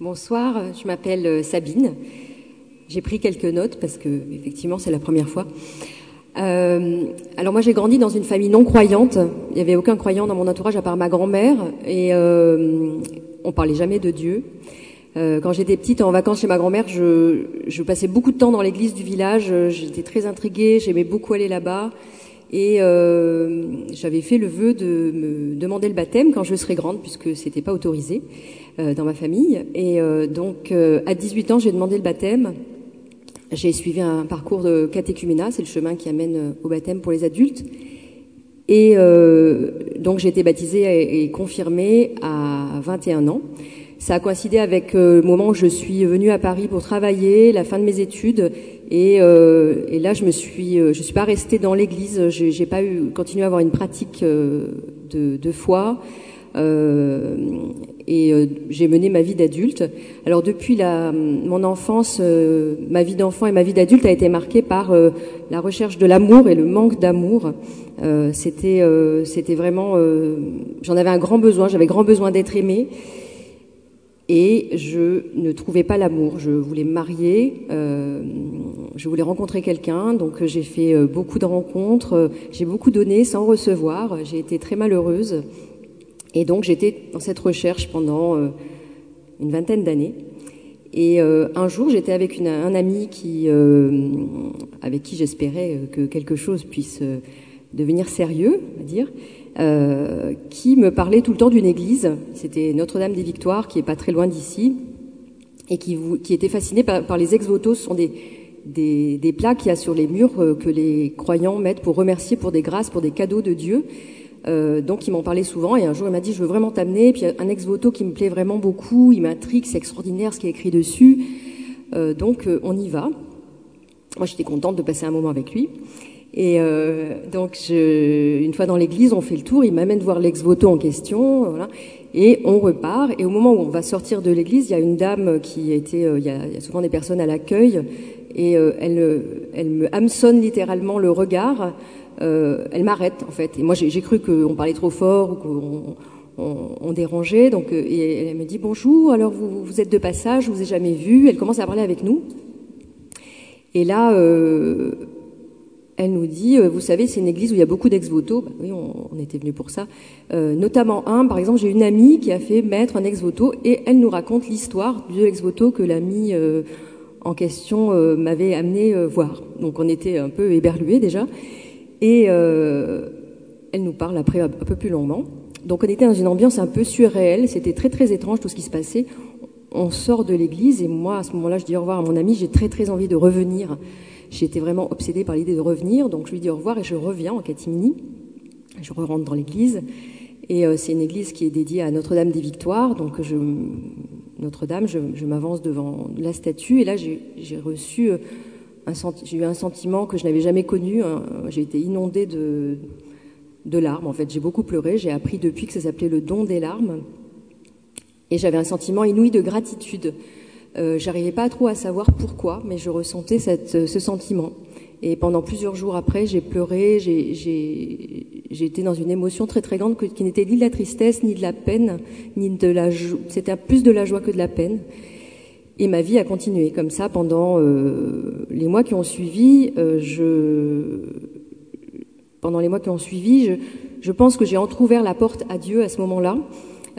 Bonsoir, je m'appelle euh, Sabine. J'ai pris quelques notes parce que effectivement c'est la première fois. Euh, alors moi j'ai grandi dans une famille non croyante. Il n'y avait aucun croyant dans mon entourage à part ma grand-mère et euh, on parlait jamais de Dieu. Euh, quand j'étais petite en vacances chez ma grand-mère, je, je, passais beaucoup de temps dans l'église du village. J'étais très intriguée, j'aimais beaucoup aller là-bas. Et euh, j'avais fait le vœu de me demander le baptême quand je serais grande, puisque c'était pas autorisé euh, dans ma famille. Et euh, donc, euh, à 18 ans, j'ai demandé le baptême. J'ai suivi un parcours de catéchuménat, c'est le chemin qui amène euh, au baptême pour les adultes. Et euh, donc, j'ai été baptisée et, confirmée à 21 ans. Ça a coïncidé avec le moment où je suis venue à Paris pour travailler, la fin de mes études, et, euh, et, là, je me suis, euh, je suis pas restée dans l'Église. J'ai, pas eu continué à avoir une pratique euh, de, de, foi. Euh, et euh, j'ai mené ma vie d'adulte. Alors depuis la, mon enfance, ma vie d'enfant et ma vie d'adulte a été marquée par la recherche de l'amour et le manque d'amour. c'était, c'était vraiment, j'en avais un grand besoin. J'avais grand besoin d'être aimée et je ne trouvais pas l'amour. Je voulais me marier, euh, je voulais rencontrer quelqu'un, donc j'ai fait euh, beaucoup de rencontres, j'ai beaucoup donné sans recevoir, j'ai été très malheureuse, et donc j'étais dans cette recherche pendant euh, une vingtaine d'années. Et euh, un jour, j'étais avec un ami euh, avec qui j'espérais que quelque chose puisse devenir sérieux, on va dire. Euh, qui me parlait tout le temps d'une église. C'était Notre-Dame des Victoires, qui est pas très loin d'ici, et qui, qui était fasciné par, par les ex-votos. Ce sont des, des, des plats qu'il y a sur les murs euh, que les croyants mettent pour remercier pour des grâces, pour des cadeaux de Dieu. Euh, donc il m'en parlait souvent et un jour il m'a dit je veux vraiment t'amener. Puis un ex-voto qui me plaît vraiment beaucoup, il m'intrigue, c'est extraordinaire ce qui est écrit dessus. Euh, donc on y va. Moi j'étais contente de passer un moment avec lui. Et euh, donc, je, une fois dans l'église, on fait le tour, il m'amène voir l'ex-voto en question, voilà, et on repart. Et au moment où on va sortir de l'église, il y a une dame qui était, euh, il, y a, souvent des personnes à l'accueil, et euh, elle, elle me hameçonne littéralement le regard. Euh, elle m'arrête en fait. Et moi, j'ai cru qu'on parlait trop fort ou qu'on on, dérangeait. Donc, euh, et elle me dit bonjour. Alors, vous, vous êtes de passage, je vous ai jamais vu. Elle commence à parler avec nous. Et là. Euh, elle nous dit, euh, vous savez, c'est une église où il y a beaucoup d'ex-voto. Bah, oui, on, était venu pour ça. Euh, notamment un, par exemple, j'ai une amie qui a fait mettre un ex-voto et elle nous raconte l'histoire de l'ex-voto que l'ami euh, en question euh, m'avait amené euh, voir. Donc on était un peu éberlués déjà. Et euh, elle nous parle après un peu plus longuement. Donc on était dans une ambiance un peu surréelle. C'était très très étrange tout ce qui se passait. On sort de l'église et moi, à ce moment-là, je dis au revoir à mon ami. J'ai très très envie de revenir J'étais vraiment obsédée par l'idée de revenir, donc je lui dis au revoir et je reviens en catimini. Je rentre dans l'église et euh, c'est une église qui est dédiée à Notre-Dame des Victoires, donc je, Notre-Dame, je, m'avance devant la statue et là j'ai reçu euh, un j'ai eu un sentiment que je n'avais jamais connu. J'ai été inondée de, de larmes. En fait, j'ai beaucoup pleuré. J'ai appris depuis que ça s'appelait le don des larmes. Et j'avais un sentiment inouï de gratitude euh, J'arrivais pas trop à savoir pourquoi, mais je ressentais cette, euh, ce sentiment. Et pendant plusieurs jours après, j'ai pleuré, j'ai été dans une émotion très très grande qui n'était ni de la tristesse, ni de la peine, ni de la joie. C'était plus de la joie que de la peine. Et ma vie a continué comme ça pendant euh, les mois qui ont suivi. Euh, je, pendant les mois qui ont suivi, je, je pense que j'ai entrouvert la porte à Dieu à ce moment-là.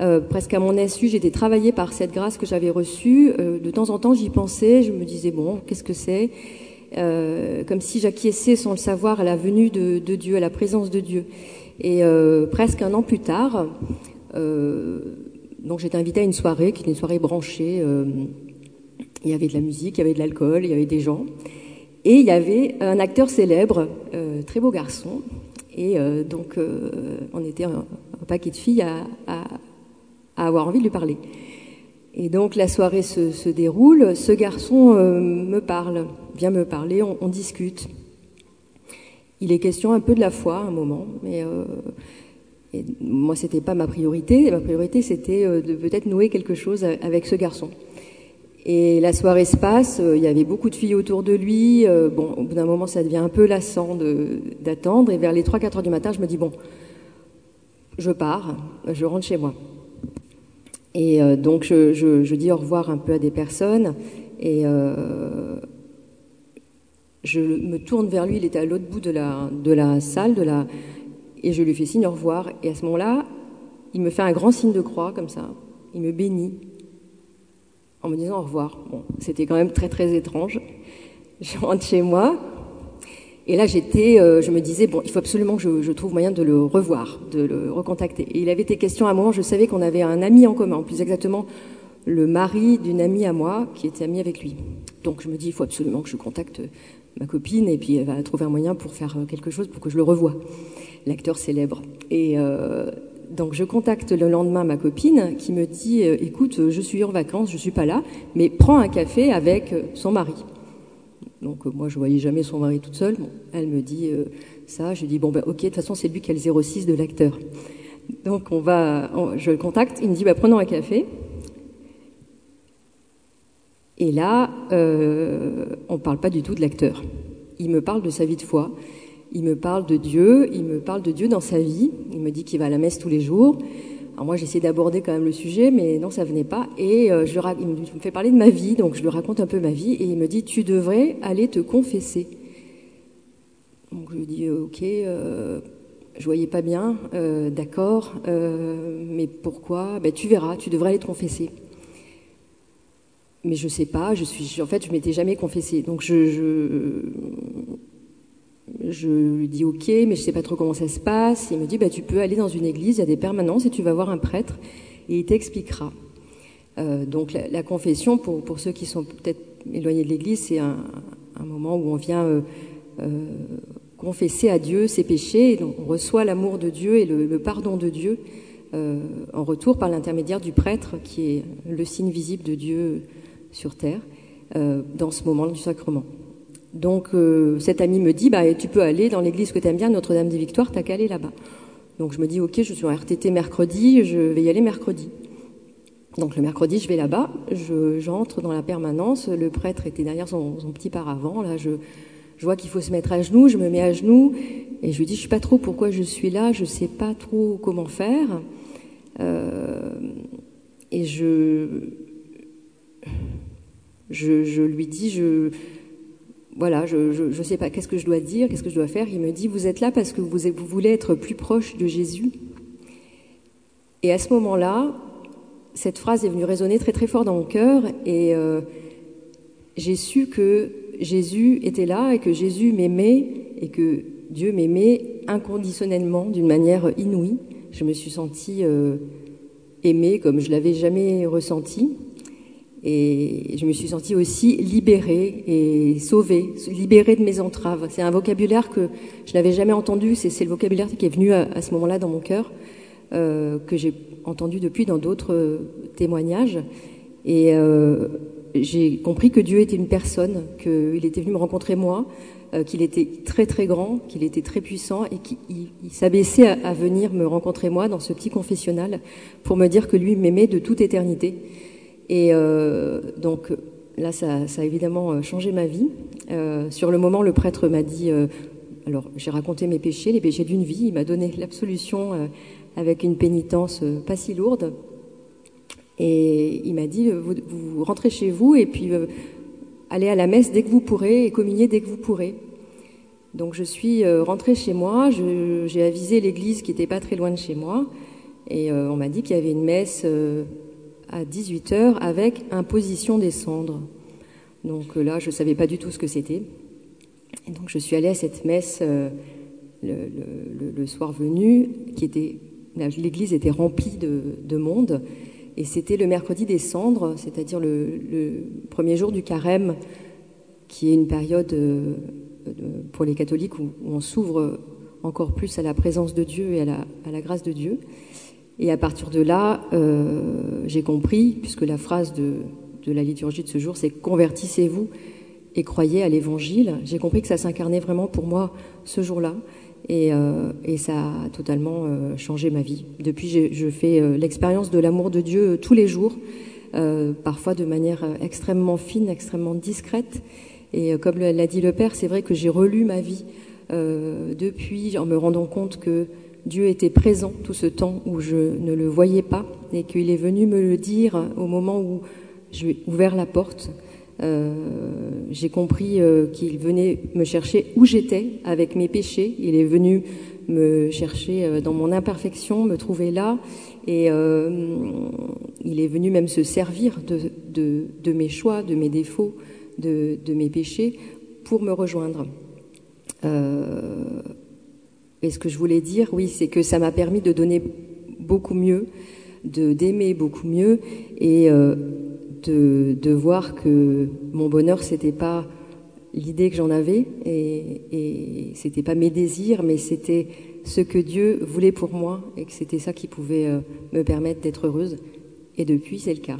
Euh, presque à mon insu, j'étais travaillée par cette grâce que j'avais reçue. Euh, de temps en temps, j'y pensais, je me disais, bon, qu'est-ce que c'est? Euh, Comme si j'acquiesçais sans le savoir à la venue de, Dieu, à la présence de Dieu. Et presque un an plus tard, donc j'étais invitée à une soirée, qui était une soirée branchée. il y avait de la musique, il y avait de l'alcool, il y avait des gens. Et il y avait un acteur célèbre, très beau garçon. Et donc, on était un, paquet de filles à avoir envie de lui parler. Et donc la soirée se, déroule, ce garçon euh, me parle, vient me parler, on, discute. Il est question un peu de la foi à un moment, mais euh, et moi c'était pas ma priorité. Ma priorité c'était euh, de peut-être nouer quelque chose avec ce garçon. Et la soirée se passe, euh, il y avait beaucoup de filles autour de lui. Bon, au bout d'un moment ça devient un peu lassant d'attendre. Et vers les 3-4 heures du matin, je me dis bon, je pars, je rentre chez moi. Et donc je, dis au revoir un peu à des personnes et je me tourne vers lui, il était à l'autre bout de la, de la salle, de la, et je lui fais signe au revoir. Et à ce moment-là, il me fait un grand signe de croix, comme ça. Il me bénit en me disant au revoir. Bon, c'était quand même très très étrange. Je rentre chez moi. Et là, j'étais, euh, je me disais, bon, il faut absolument que je, trouve moyen de le revoir, de le recontacter. Et il avait été question à un moment, je savais qu'on avait un ami en commun, plus exactement le mari d'une amie à moi qui était amie avec lui. Donc je me dis, il faut absolument que je contacte ma copine et puis elle va trouver un moyen pour faire euh, quelque chose pour que je le revoie, l'acteur célèbre. Et euh, donc je contacte le lendemain ma copine qui me dit écoute, je suis en vacances, je suis pas là, mais prends un café avec son mari. Donc moi je voyais jamais son mari toute seule. Elle me dit ça, je dis bon ben ok, de toute façon c'est lui qui a le 06 de l'acteur. Donc on va, je le contacte, il me dit bah prenons un café. Et là, euh, on ne parle pas du tout de l'acteur. Il me parle de sa vie de foi. Il me parle de Dieu. Il me parle de Dieu dans sa vie. Il me dit qu'il va à la messe tous les jours. Alors moi, j'essaie d'aborder quand même le sujet, mais non, ça venait pas. Et euh, je, il me fait parler de ma vie, donc je lui raconte un peu ma vie. Et il me dit, tu devrais aller te confesser. Donc je lui dis, euh, ok, euh, je voyais pas bien, euh, d'accord, mais pourquoi? Ben, Tu verras, tu devrais aller te confesser mais je sais pas, je suis, en fait, je m'étais jamais confessée. Donc je, je, lui dis ok, mais je sais pas trop comment ça se passe. Il me dit bah tu peux aller dans une église, il y a des permanences et tu vas voir un prêtre et il t'expliquera. Euh, donc la, confession, pour, ceux qui sont peut-être éloignés de l'église, c'est un, moment où on vient euh, euh, confesser à Dieu ses péchés, et on reçoit l'amour de Dieu et le, pardon de Dieu en retour par l'intermédiaire du prêtre, qui est le signe visible de Dieu sur terre dans ce moment du sacrement. Donc euh, cet ami me dit bah tu peux aller dans l'église que tu aimes bien Notre-Dame des Victoires, t'as qu'à aller là-bas. Donc je me dis OK, je suis en RTT mercredi, je vais y aller mercredi. Donc le mercredi, je vais là-bas, j'entre dans la permanence, le prêtre était derrière son, petit paravent, là je, je vois qu'il faut se mettre à genoux, je me mets à genoux et je lui dis je sais pas trop pourquoi je suis là, je sais pas trop comment faire. Euh, et je je, je lui dis, je, voilà, je ne sais pas, qu'est-ce que je dois dire, qu'est-ce que je dois faire? Il me dit, vous êtes là parce que vous, voulez être plus proche de Jésus. Et à ce moment-là, cette phrase est venue résonner très très fort dans mon cœur et euh, j'ai su que Jésus était là et que Jésus m'aimait et que Dieu m'aimait inconditionnellement d'une manière inouïe. Je me suis sentie euh, aimée comme je l'avais jamais ressenti. Et je me suis sentie aussi libérée et sauvée, libérée de mes entraves. C'est un vocabulaire que je n'avais jamais entendu. C'est le vocabulaire qui est venu à, ce moment-là dans mon cœur, euh, que j'ai entendu depuis dans d'autres euh, témoignages. Et euh, j'ai compris que Dieu était une personne, qu'il était venu me rencontrer moi, qu'il était très très grand, qu'il était très puissant et qu'il s'abaissait à, à venir me rencontrer moi dans ce petit confessionnal pour me dire que lui m'aimait de toute éternité. Et euh, donc là, ça, a évidemment euh, changé ma vie. Euh, sur le moment, le prêtre m'a dit, alors j'ai raconté mes péchés, les péchés d'une vie, il m'a donné l'absolution avec une pénitence pas si lourde. Et il m'a dit, vous, vous, rentrez chez vous et puis allez à la messe dès que vous pourrez et communiez dès que vous pourrez. Donc je suis rentrée chez moi, j'ai avisé l'église qui n'était pas très loin de chez moi, et on m'a dit qu'il y avait une messe à 18h avec imposition des cendres. Donc euh, là, je ne savais pas du tout ce que c'était. Et donc je suis allée à cette messe euh, le, soir venu, qui était l'église était remplie de, de monde, et c'était le mercredi des cendres, c'est-à-dire le, premier jour du carême, qui est une période euh, pour les catholiques où, on s'ouvre encore plus à la présence de Dieu et à la grâce de Dieu. Et à partir de là, euh, j'ai compris, puisque la phrase de, de, la liturgie de ce jour, c'est convertissez-vous et croyez à l'évangile. J'ai compris que ça s'incarnait vraiment pour moi ce jour-là. Et, euh, et, ça a totalement euh, changé ma vie. Depuis, je fais l'expérience de l'amour de Dieu tous les jours, parfois de manière extrêmement fine, extrêmement discrète. Et comme l'a dit le Père, c'est vrai que j'ai relu ma vie depuis en me rendant compte que Dieu était présent tout ce temps où je ne le voyais pas et qu'il est venu me le dire au moment où j'ai ouvert la porte. Euh, j'ai compris euh, qu'il venait me chercher où j'étais avec mes péchés. Il est venu me chercher euh, dans mon imperfection, me trouver là, et il est venu même se servir de, mes choix, de mes défauts, de, mes péchés pour me rejoindre. Et ce que je voulais dire, oui, c'est que ça m'a permis de donner beaucoup mieux, de d'aimer beaucoup mieux et euh, de, de, voir que mon bonheur, c'était pas l'idée que j'en avais et, et c'était pas mes désirs, mais c'était ce que Dieu voulait pour moi et que c'était ça qui pouvait euh, me permettre d'être heureuse. Et depuis, c'est le cas.